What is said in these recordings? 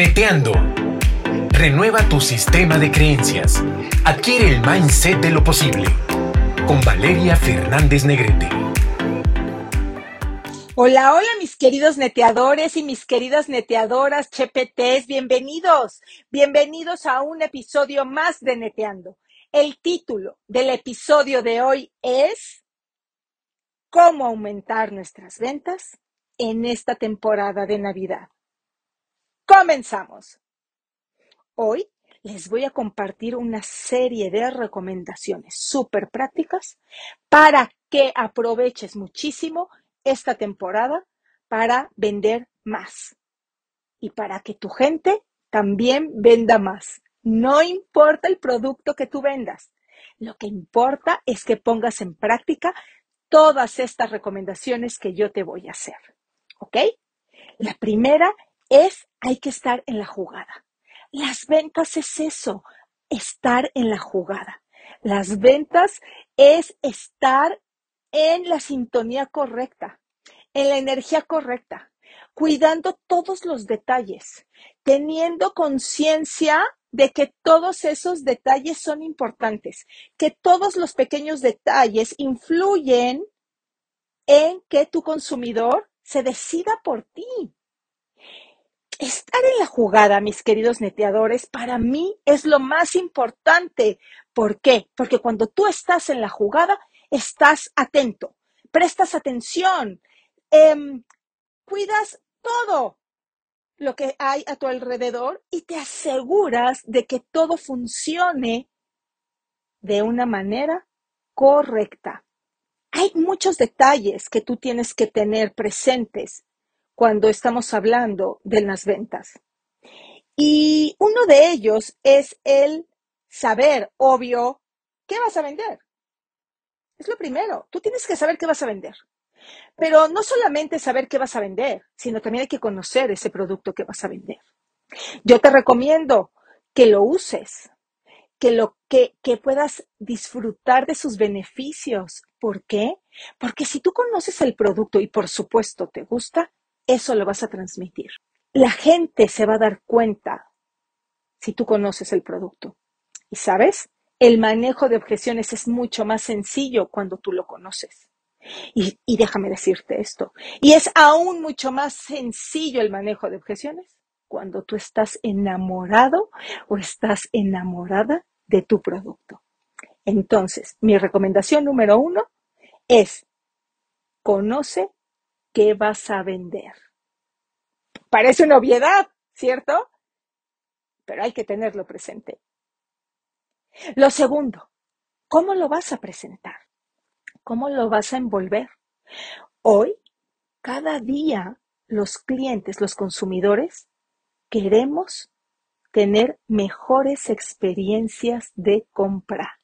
Neteando. Renueva tu sistema de creencias. Adquiere el mindset de lo posible. Con Valeria Fernández Negrete. Hola, hola mis queridos neteadores y mis queridas neteadoras CHPTs, bienvenidos, bienvenidos a un episodio más de Neteando. El título del episodio de hoy es ¿Cómo aumentar nuestras ventas en esta temporada de Navidad? Comenzamos. Hoy les voy a compartir una serie de recomendaciones súper prácticas para que aproveches muchísimo esta temporada para vender más y para que tu gente también venda más. No importa el producto que tú vendas, lo que importa es que pongas en práctica todas estas recomendaciones que yo te voy a hacer. ¿Ok? La primera es, hay que estar en la jugada. Las ventas es eso, estar en la jugada. Las ventas es estar en la sintonía correcta, en la energía correcta, cuidando todos los detalles, teniendo conciencia de que todos esos detalles son importantes, que todos los pequeños detalles influyen en que tu consumidor se decida por ti. Estar en la jugada, mis queridos neteadores, para mí es lo más importante. ¿Por qué? Porque cuando tú estás en la jugada, estás atento, prestas atención, em, cuidas todo lo que hay a tu alrededor y te aseguras de que todo funcione de una manera correcta. Hay muchos detalles que tú tienes que tener presentes cuando estamos hablando de las ventas. Y uno de ellos es el saber, obvio, qué vas a vender. Es lo primero. Tú tienes que saber qué vas a vender. Pero no solamente saber qué vas a vender, sino también hay que conocer ese producto que vas a vender. Yo te recomiendo que lo uses, que lo que, que puedas disfrutar de sus beneficios. ¿Por qué? Porque si tú conoces el producto y por supuesto te gusta, eso lo vas a transmitir. La gente se va a dar cuenta si tú conoces el producto. Y sabes, el manejo de objeciones es mucho más sencillo cuando tú lo conoces. Y, déjame decirte esto, y es aún mucho más sencillo el manejo de objeciones cuando tú estás enamorado o estás enamorada de tu producto. Entonces, mi recomendación número uno es, conoce qué vas a vender. Parece una obviedad, ¿cierto? Pero hay que tenerlo presente. Lo segundo, ¿cómo lo vas a presentar? ¿Cómo lo vas a envolver? Hoy, cada día, los clientes, los consumidores, queremos tener mejores experiencias de compra.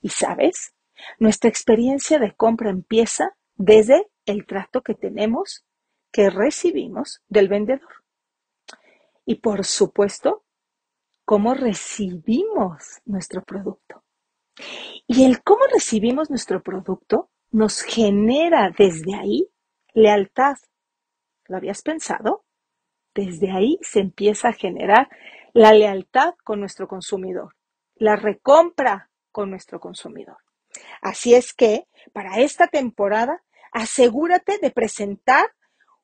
Y sabes, nuestra experiencia de compra empieza desde el trato que tenemos, que recibimos del vendedor. Y por supuesto, cómo recibimos nuestro producto. Y el cómo recibimos nuestro producto nos genera desde ahí lealtad. ¿Lo habías pensado? Desde ahí se empieza a generar la lealtad con nuestro consumidor, la recompra con nuestro consumidor. Así es que, para esta temporada, asegúrate de presentar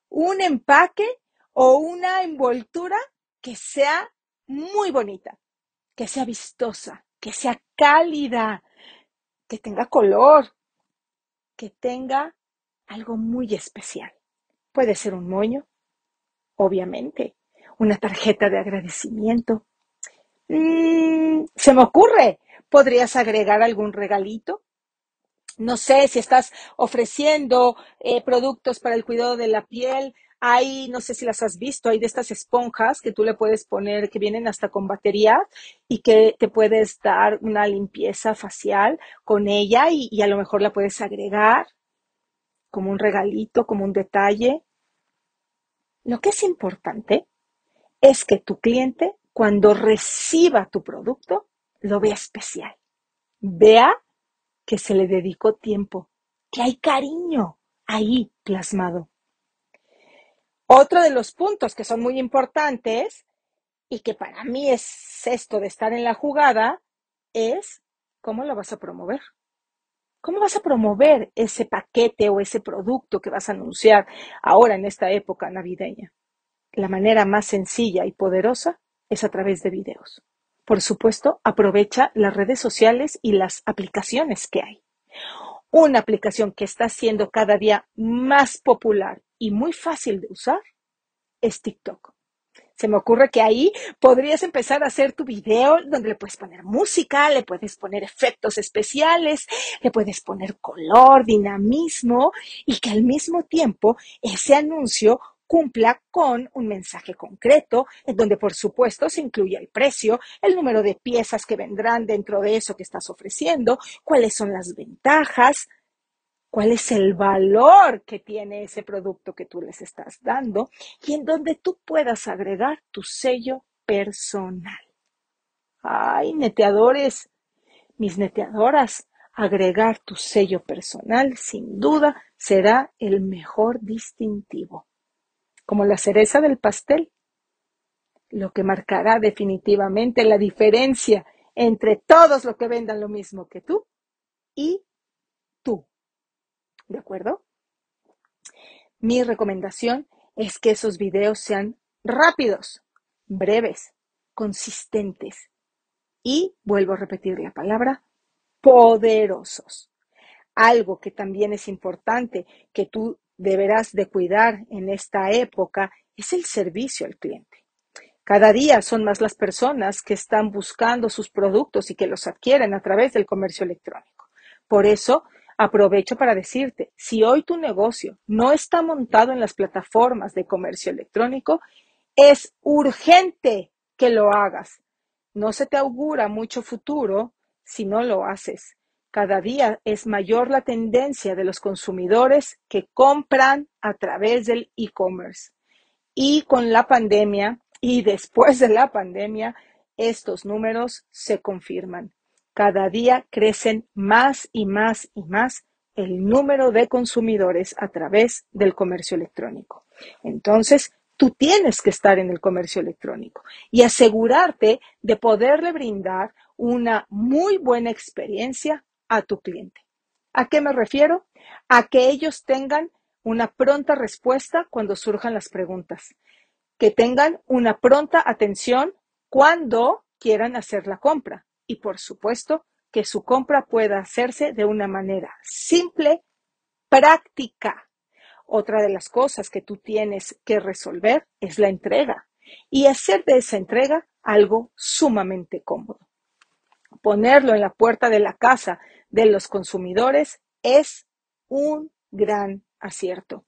un empaque o una envoltura que sea muy bonita, que sea vistosa, que sea cálida, que tenga color, que tenga algo muy especial. Puede ser un moño, obviamente, una tarjeta de agradecimiento. Mm, se me ocurre, podrías agregar algún regalito, no sé si estás ofreciendo eh, productos para el cuidado de la piel. Hay, no sé si las has visto, hay de estas esponjas que tú le puedes poner, que vienen hasta con batería y que te puedes dar una limpieza facial con ella y, y a lo mejor la puedes agregar como un regalito, como un detalle. Lo que es importante es que tu cliente, cuando reciba tu producto, lo vea especial. Vea que se le dedicó tiempo, que hay cariño ahí plasmado. Otro de los puntos que son muy importantes y que para mí es esto de estar en la jugada, es cómo lo vas a promover. ¿Cómo vas a promover ese paquete o ese producto que vas a anunciar ahora en esta época navideña? La manera más sencilla y poderosa es a través de videos. Por supuesto, aprovecha las redes sociales y las aplicaciones que hay. Una aplicación que está siendo cada día más popular y muy fácil de usar es TikTok. Se me ocurre que ahí podrías empezar a hacer tu video donde le puedes poner música, le puedes poner efectos especiales, le puedes poner color, dinamismo y que al mismo tiempo ese anuncio cumpla con un mensaje concreto, en donde por supuesto se incluye el precio, el número de piezas que vendrán dentro de eso que estás ofreciendo, cuáles son las ventajas, cuál es el valor que tiene ese producto que tú les estás dando y en donde tú puedas agregar tu sello personal. Ay, neteadores, mis neteadoras, agregar tu sello personal sin duda será el mejor distintivo, como la cereza del pastel, lo que marcará definitivamente la diferencia entre todos los que vendan lo mismo que tú y tú. ¿De acuerdo? Mi recomendación es que esos videos sean rápidos, breves, consistentes y, vuelvo a repetir la palabra, poderosos. Algo que también es importante que tú deberás de cuidar en esta época es el servicio al cliente. Cada día son más las personas que están buscando sus productos y que los adquieren a través del comercio electrónico. Por eso, Aprovecho para decirte, si hoy tu negocio no está montado en las plataformas de comercio electrónico, es urgente que lo hagas. No se te augura mucho futuro si no lo haces. Cada día es mayor la tendencia de los consumidores que compran a través del e-commerce. Y con la pandemia y después de la pandemia, estos números se confirman. Cada día crecen más y más y más el número de consumidores a través del comercio electrónico. Entonces, tú tienes que estar en el comercio electrónico y asegurarte de poderle brindar una muy buena experiencia a tu cliente. ¿A qué me refiero? A que ellos tengan una pronta respuesta cuando surjan las preguntas, que tengan una pronta atención cuando quieran hacer la compra, y por supuesto que su compra pueda hacerse de una manera simple, práctica. Otra de las cosas que tú tienes que resolver es la entrega y hacer de esa entrega algo sumamente cómodo. Ponerlo en la puerta de la casa de los consumidores es un gran acierto.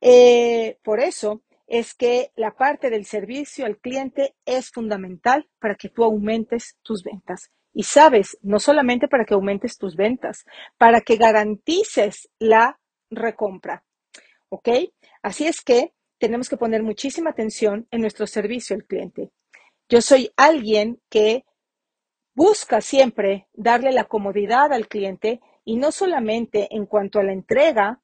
Eh, por eso es que la parte del servicio al cliente es fundamental para que tú aumentes tus ventas. Y sabes, no solamente para que aumentes tus ventas, para que garantices la recompra. ¿Ok? Así es que tenemos que poner muchísima atención en nuestro servicio al cliente. Yo soy alguien que busca siempre darle la comodidad al cliente y no solamente en cuanto a la entrega,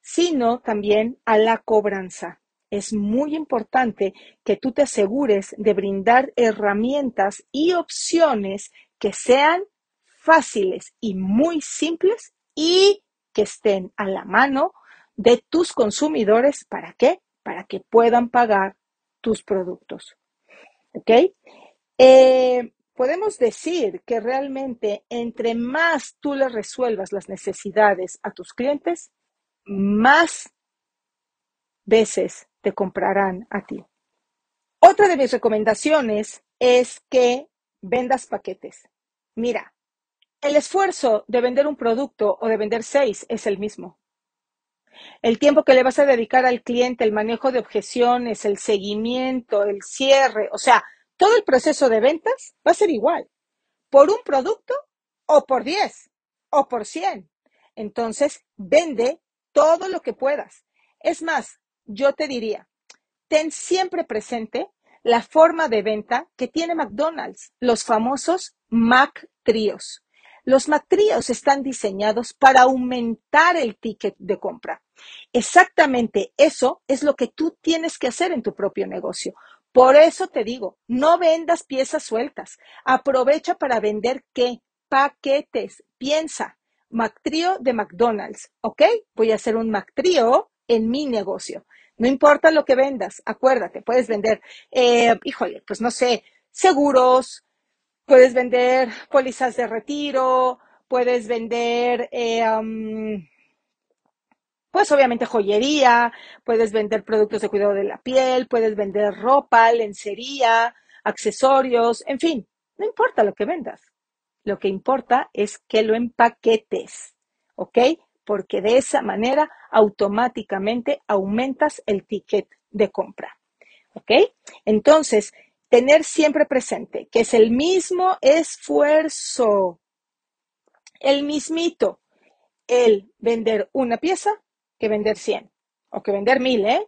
sino también a la cobranza es muy importante que tú te asegures de brindar herramientas y opciones que sean fáciles y muy simples y que estén a la mano de tus consumidores. ¿Para qué? Para que puedan pagar tus productos. ¿Ok? Eh, podemos decir que realmente entre más tú le resuelvas las necesidades a tus clientes, más veces te comprarán a ti. Otra de mis recomendaciones es que vendas paquetes. Mira, el esfuerzo de vender un producto o de vender seis es el mismo. El tiempo que le vas a dedicar al cliente, el manejo de objeciones, el seguimiento, el cierre, o sea, todo el proceso de ventas va a ser igual, por un producto o por diez o por cien. Entonces, vende todo lo que puedas. Es más, yo te diría, ten siempre presente la forma de venta que tiene McDonald's, los famosos Mac Tríos. Los Mac Tríos están diseñados para aumentar el ticket de compra. Exactamente eso es lo que tú tienes que hacer en tu propio negocio. Por eso te digo, no vendas piezas sueltas. Aprovecha para vender qué? Paquetes. Piensa, McTrio de McDonald's, ¿ok? Voy a hacer un McTrio en mi negocio. No importa lo que vendas, acuérdate, puedes vender, eh, híjole, pues no sé, seguros, puedes vender pólizas de retiro, puedes vender, eh, pues obviamente joyería, puedes vender productos de cuidado de la piel, puedes vender ropa, lencería, accesorios, en fin, no importa lo que vendas. Lo que importa es que lo empaquetes, ¿ok? Porque de esa manera automáticamente aumentas el ticket de compra, ¿ok? Entonces, tener siempre presente que es el mismo esfuerzo, el mismito, el vender una pieza que vender 100 o que vender 1000, ¿eh?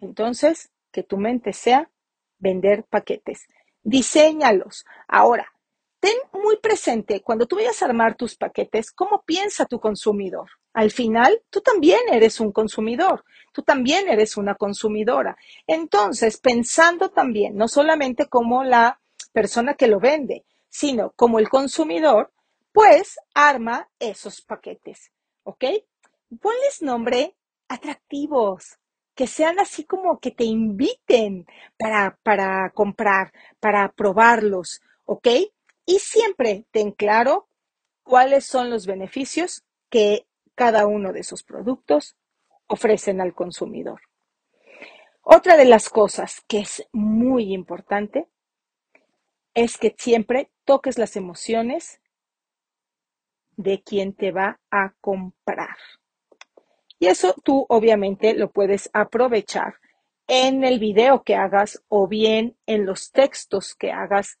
Entonces, que tu mente sea vender paquetes. Diseñalos. Ahora, ten muy presente cuando tú vayas a armar tus paquetes, cómo piensa tu consumidor. Al final, tú también eres un consumidor, tú también eres una consumidora. Entonces, pensando también, no solamente como la persona que lo vende, sino como el consumidor, pues arma esos paquetes, ¿ok? Ponles nombre atractivos, que sean así como que te inviten para, para comprar, para probarlos, ¿ok? y siempre ten claro cuáles son los beneficios que cada uno de esos productos ofrecen al consumidor. Otra de las cosas que es muy importante es que siempre toques las emociones de quien te va a comprar. Y eso tú obviamente lo puedes aprovechar en el video que hagas o bien en los textos que hagas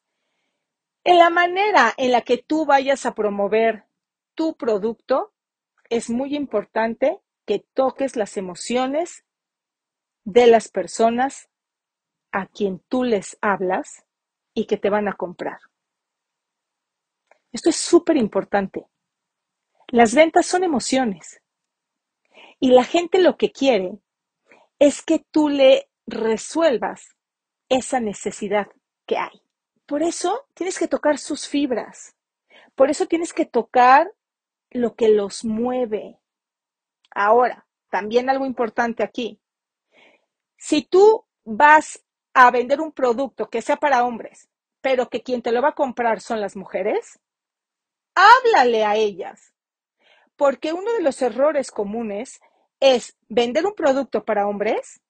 en la manera en la que tú vayas a promover tu producto, es muy importante que toques las emociones de las personas a quien tú les hablas y que te van a comprar. Esto es súper importante. Las ventas son emociones. Y la gente lo que quiere es que tú le resuelvas esa necesidad que hay. Por eso tienes que tocar sus fibras. Por eso tienes que tocar lo que los mueve. Ahora, también algo importante aquí. Si tú vas a vender un producto que sea para hombres, pero que quien te lo va a comprar son las mujeres, háblale a ellas. Porque uno de los errores comunes es vender un producto para hombres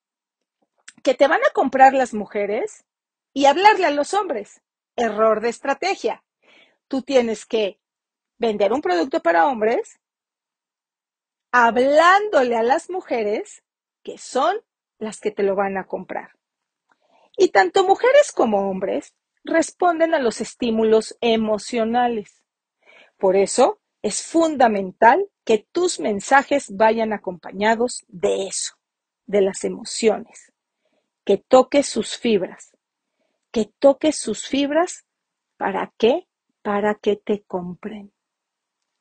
que te van a comprar las mujeres y hablarle a los hombres error de estrategia. Tú tienes que vender un producto para hombres hablándole a las mujeres que son las que te lo van a comprar. Y tanto mujeres como hombres responden a los estímulos emocionales. Por eso es fundamental que tus mensajes vayan acompañados de eso, de las emociones, que toques sus fibras que toques sus fibras. ¿Para qué? Para que te compren.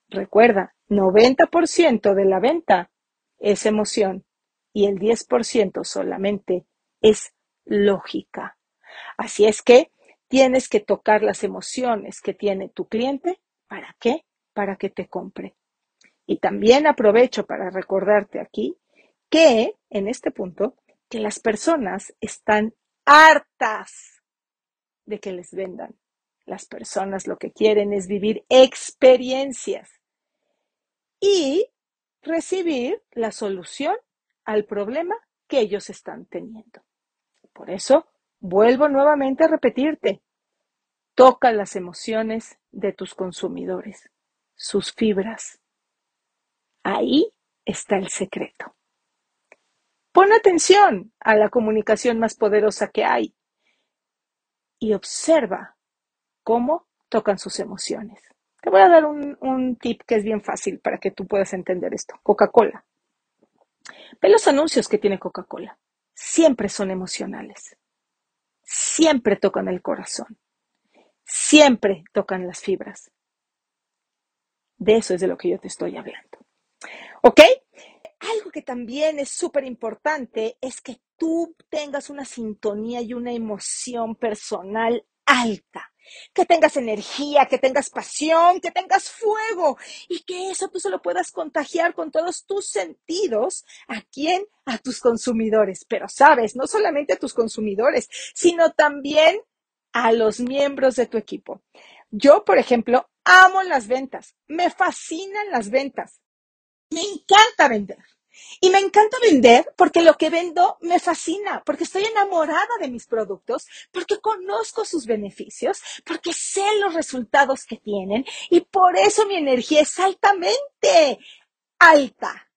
Recuerda, 90% de la venta es emoción y el 10% solamente es lógica. Así es que tienes que tocar las emociones que tiene tu cliente. ¿Para qué? Para que te compre. Y también aprovecho para recordarte aquí que en este punto que las personas están hartas de que les vendan. Las personas lo que quieren es vivir experiencias y recibir la solución al problema que ellos están teniendo. Por eso, vuelvo nuevamente a repetirte, toca las emociones de tus consumidores, sus fibras. Ahí está el secreto. Pon atención a la comunicación más poderosa que hay, y observa cómo tocan sus emociones. Te voy a dar un, tip que es bien fácil para que tú puedas entender esto. Coca-Cola. Ve los anuncios que tiene Coca-Cola. Siempre son emocionales. Siempre tocan el corazón. Siempre tocan las fibras. De eso es de lo que yo te estoy hablando. ¿Ok? Algo que también es súper importante es que tú tengas una sintonía y una emoción personal alta. Que tengas energía, que tengas pasión, que tengas fuego y que eso tú se lo puedas contagiar con todos tus sentidos. ¿A quién? A tus consumidores. Pero sabes, no solamente a tus consumidores, sino también a los miembros de tu equipo. Yo, por ejemplo, amo las ventas. Me fascinan las ventas. Me encanta vender. Y me encanta vender porque lo que vendo me fascina, porque estoy enamorada de mis productos, porque conozco sus beneficios, porque sé los resultados que tienen y por eso mi energía es altamente alta.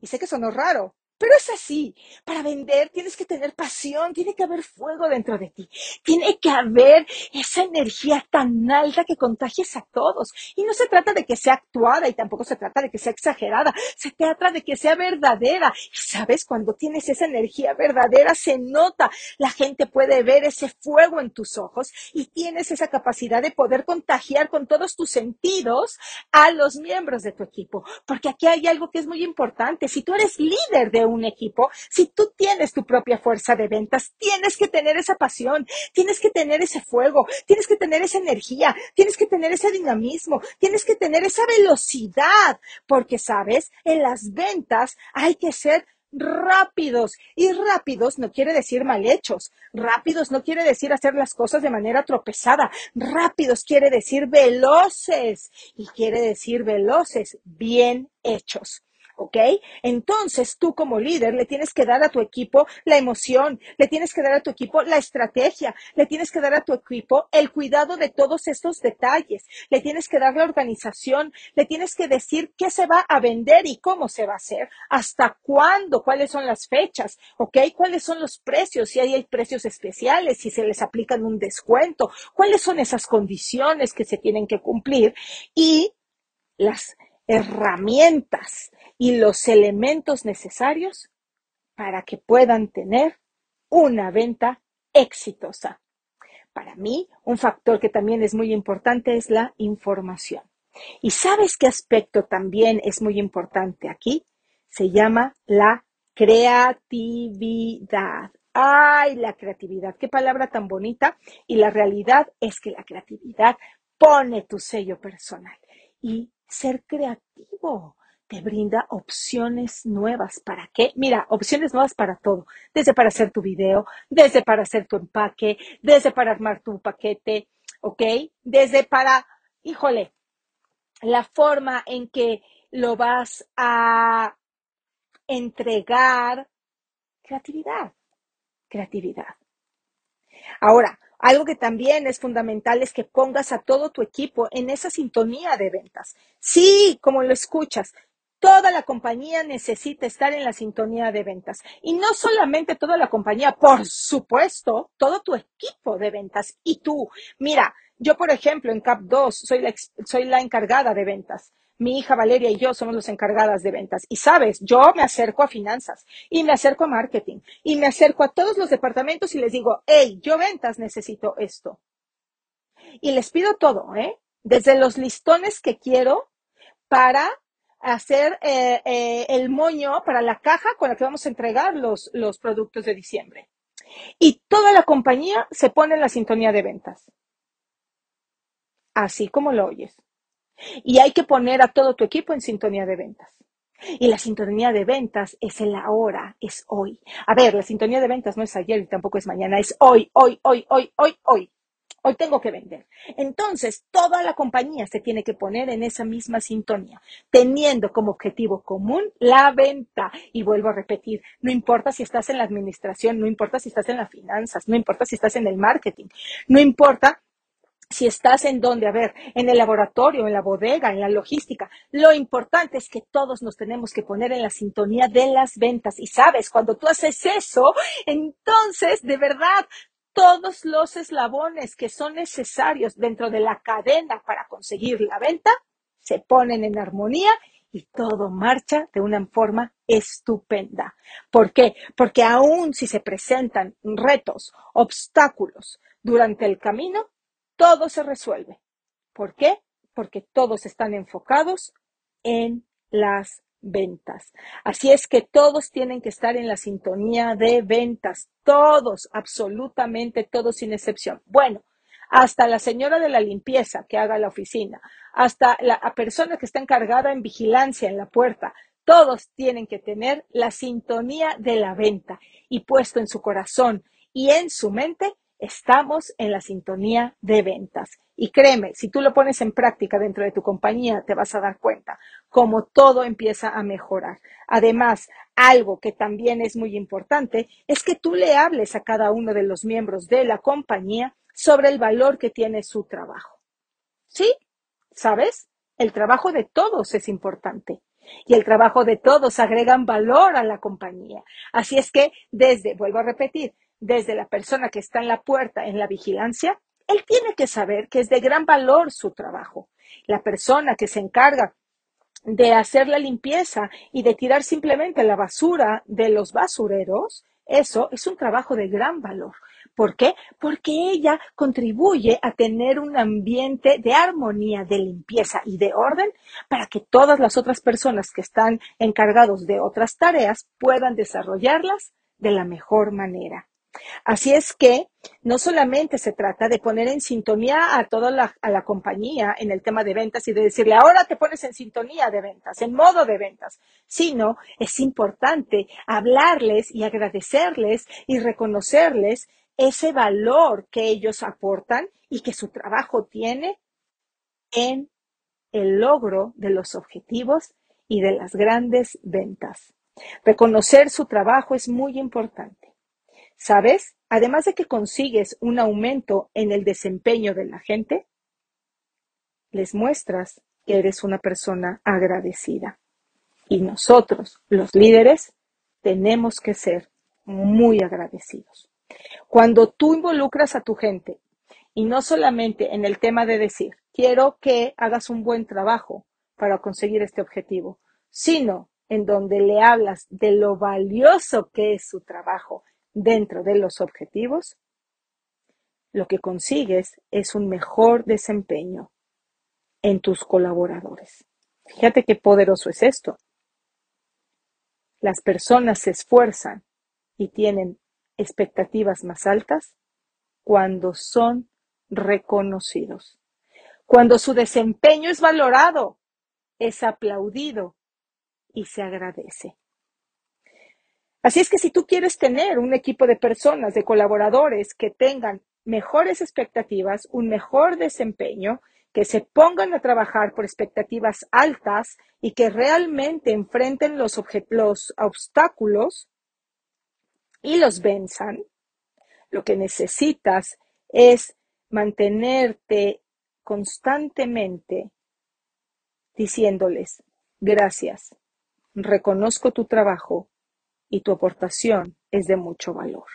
Y sé que sonó raro, pero es así. Para vender tienes que tener pasión, tiene que haber fuego dentro de ti. Tiene que haber esa energía tan alta que contagies a todos. Y no se trata de que sea actuada y tampoco se trata de que sea exagerada. Se trata de que sea verdadera. Y sabes, cuando tienes esa energía verdadera se nota. La gente puede ver ese fuego en tus ojos y tienes esa capacidad de poder contagiar con todos tus sentidos a los miembros de tu equipo. Porque aquí hay algo que es muy importante. Si tú eres líder de un equipo, si tú tienes tu propia fuerza de ventas, tienes que tener esa pasión, tienes que tener ese fuego, tienes que tener esa energía, tienes que tener ese dinamismo, tienes que tener esa velocidad, porque sabes, en las ventas hay que ser rápidos. Y rápidos no quiere decir mal hechos. Rápidos no quiere decir hacer las cosas de manera tropezada. Rápidos quiere decir veloces. Y quiere decir veloces, bien hechos. ¿Ok? Entonces tú como líder le tienes que dar a tu equipo la emoción, le tienes que dar a tu equipo la estrategia, le tienes que dar a tu equipo el cuidado de todos estos detalles, le tienes que dar la organización, le tienes que decir qué se va a vender y cómo se va a hacer, hasta cuándo, cuáles son las fechas, ¿ok? ¿Cuáles son los precios? Si hay precios especiales, si se les aplican un descuento, cuáles son esas condiciones que se tienen que cumplir y las herramientas y los elementos necesarios para que puedan tener una venta exitosa. Para mí, un factor que también es muy importante es la información. ¿Y sabes qué aspecto también es muy importante aquí? Se llama la creatividad. ¡Ay, la creatividad! ¡Qué palabra tan bonita! Y la realidad es que la creatividad pone tu sello personal. Y ser creativo te brinda opciones nuevas. ¿Para qué? Mira, opciones nuevas para todo. Desde para hacer tu video, desde para hacer tu empaque, desde para armar tu paquete, ¿ok? Desde para, híjole, la forma en que lo vas a entregar. Creatividad, creatividad. Ahora, algo que también es fundamental es que pongas a todo tu equipo en esa sintonía de ventas. Sí, como lo escuchas, Toda la compañía necesita estar en la sintonía de ventas. Y no solamente toda la compañía, por supuesto, todo tu equipo de ventas. Y tú, mira, yo por ejemplo en CAP2 soy la, soy la encargada de ventas. Mi hija Valeria y yo somos las encargadas de ventas. Y sabes, yo me acerco a finanzas y me acerco a marketing y me acerco a todos los departamentos y les digo, hey, yo ventas necesito esto. Y les pido todo, ¿eh? Desde los listones que quiero para hacer eh, eh, el moño para la caja con la que vamos a entregar los, los productos de diciembre. Y toda la compañía se pone en la sintonía de ventas. Así como lo oyes. Y hay que poner a todo tu equipo en sintonía de ventas. Y la sintonía de ventas es el ahora, es hoy. A ver, la sintonía de ventas no es ayer y tampoco es mañana, es hoy, hoy, hoy, hoy, hoy, hoy. Hoy tengo que vender. Entonces, toda la compañía se tiene que poner en esa misma sintonía, teniendo como objetivo común la venta. Y vuelvo a repetir, no importa si estás en la administración, no importa si estás en las finanzas, no importa si estás en el marketing, no importa si estás en donde, a ver, en el laboratorio, en la bodega, en la logística, lo importante es que todos nos tenemos que poner en la sintonía de las ventas. Y sabes, cuando tú haces eso, entonces, de verdad, todos los eslabones que son necesarios dentro de la cadena para conseguir la venta se ponen en armonía y todo marcha de una forma estupenda. ¿Por qué? Porque aún si se presentan retos, obstáculos durante el camino, todo se resuelve. ¿Por qué? Porque todos están enfocados en las ventas. Así es que todos tienen que estar en la sintonía de ventas, todos, absolutamente todos sin excepción. Bueno, hasta la señora de la limpieza que haga la oficina, hasta la persona que está encargada en vigilancia en la puerta, todos tienen que tener la sintonía de la venta y puesto en su corazón y en su mente, estamos en la sintonía de ventas. Y créeme, si tú lo pones en práctica dentro de tu compañía, te vas a dar cuenta cómo todo empieza a mejorar. Además, algo que también es muy importante es que tú le hables a cada uno de los miembros de la compañía sobre el valor que tiene su trabajo. ¿Sí? ¿Sabes? El trabajo de todos es importante y el trabajo de todos agregan valor a la compañía. Así es que desde, vuelvo a repetir, desde la persona que está en la puerta en la vigilancia, él tiene que saber que es de gran valor su trabajo. La persona que se encarga de hacer la limpieza y de tirar simplemente la basura de los basureros, eso es un trabajo de gran valor. ¿Por qué? Porque ella contribuye a tener un ambiente de armonía, de limpieza y de orden para que todas las otras personas que están encargados de otras tareas puedan desarrollarlas de la mejor manera. Así es que no solamente se trata de poner en sintonía a toda la, compañía en el tema de ventas y de decirle ahora te pones en sintonía de ventas, en modo de ventas, sino es importante hablarles y agradecerles y reconocerles ese valor que ellos aportan y que su trabajo tiene en el logro de los objetivos y de las grandes ventas. Reconocer su trabajo es muy importante. ¿Sabes? Además de que consigues un aumento en el desempeño de la gente, les muestras que eres una persona agradecida. Y nosotros, los líderes, tenemos que ser muy agradecidos. Cuando tú involucras a tu gente, y no solamente en el tema de decir, quiero que hagas un buen trabajo para conseguir este objetivo, sino en donde le hablas de lo valioso que es su trabajo dentro de los objetivos, lo que consigues es un mejor desempeño en tus colaboradores. Fíjate qué poderoso es esto. Las personas se esfuerzan y tienen expectativas más altas cuando son reconocidos. Cuando su desempeño es valorado, es aplaudido y se agradece. Así es que si tú quieres tener un equipo de personas, de colaboradores que tengan mejores expectativas, un mejor desempeño, que se pongan a trabajar por expectativas altas y que realmente enfrenten los, los obstáculos y los venzan, lo que necesitas es mantenerte constantemente diciéndoles, gracias, reconozco tu trabajo, y tu aportación es de mucho valor.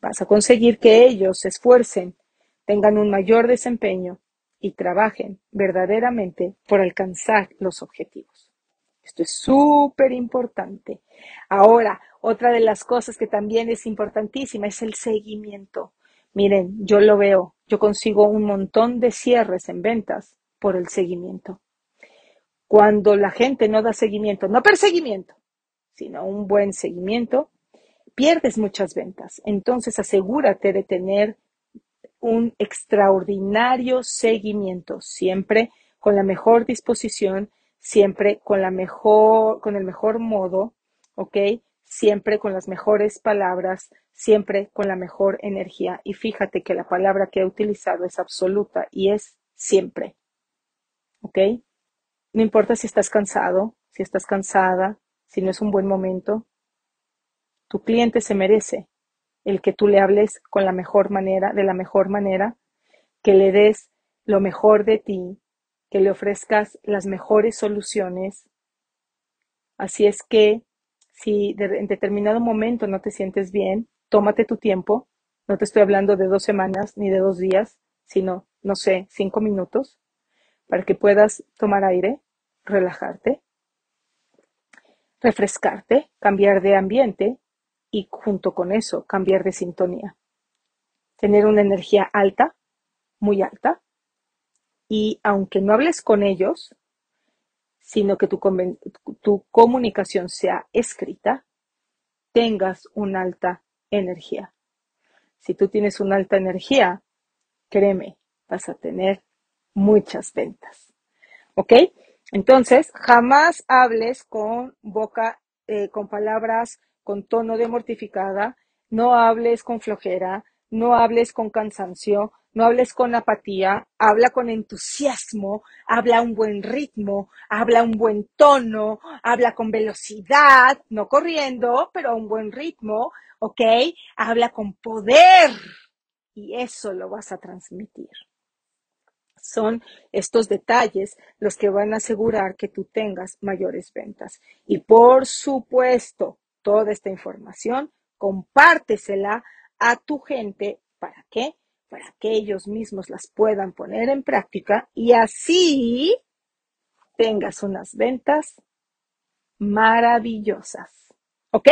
Vas a conseguir que ellos se esfuercen, tengan un mayor desempeño y trabajen verdaderamente por alcanzar los objetivos. Esto es súper importante. Ahora, otra de las cosas que también es importantísima es el seguimiento. Miren, yo lo veo, yo consigo un montón de cierres en ventas por el seguimiento. Cuando la gente no da seguimiento, no perseguimiento, sino un buen seguimiento, pierdes muchas ventas. Entonces asegúrate de tener un extraordinario seguimiento, siempre con la mejor disposición, siempre con la mejor, con el mejor modo, ¿ok? Siempre con las mejores palabras, siempre con la mejor energía. Y fíjate que la palabra que he utilizado es absoluta y es siempre. ¿Ok? No importa si estás cansado, si estás cansada, si no es un buen momento. Tu cliente se merece el que tú le hables con la mejor manera, de la mejor manera, que le des lo mejor de ti, que le ofrezcas las mejores soluciones. Así es que si en determinado momento no te sientes bien, tómate tu tiempo. No te estoy hablando de dos semanas ni de dos días, sino, no sé, cinco minutos, para que puedas tomar aire, relajarte refrescarte, cambiar de ambiente y junto con eso cambiar de sintonía. Tener una energía alta, muy alta, y aunque no hables con ellos, sino que tu, tu comunicación sea escrita, tengas una alta energía. Si tú tienes una alta energía, créeme, vas a tener muchas ventas. ¿Ok? Entonces, jamás hables con boca, eh, con palabras, con tono de mortificada, no hables con flojera, no hables con cansancio, no hables con apatía, habla con entusiasmo, habla un buen ritmo, habla un buen tono, habla con velocidad, no corriendo, pero a un buen ritmo, ¿ok? Habla con poder y eso lo vas a transmitir. Son estos detalles los que van a asegurar que tú tengas mayores ventas. Y por supuesto, toda esta información, compártesela a tu gente. ¿Para qué? Para que ellos mismos las puedan poner en práctica y así tengas unas ventas maravillosas. ¿Ok?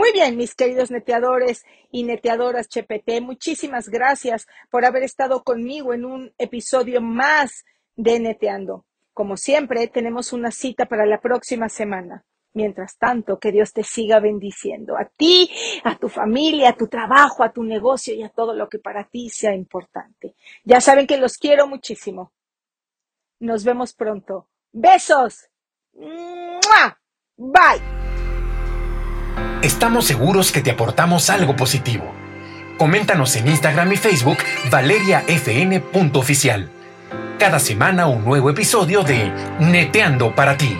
Muy bien, mis queridos neteadores y neteadoras Chepete, muchísimas gracias por haber estado conmigo en un episodio más de Neteando. Como siempre, tenemos una cita para la próxima semana. Mientras tanto, que Dios te siga bendiciendo a ti, a tu familia, a tu trabajo, a tu negocio y a todo lo que para ti sea importante. Ya saben que los quiero muchísimo. Nos vemos pronto. Besos. Bye. Estamos seguros que te aportamos algo positivo. Coméntanos en Instagram y Facebook valeriafn.oficial. Cada semana un nuevo episodio de Neteando para ti.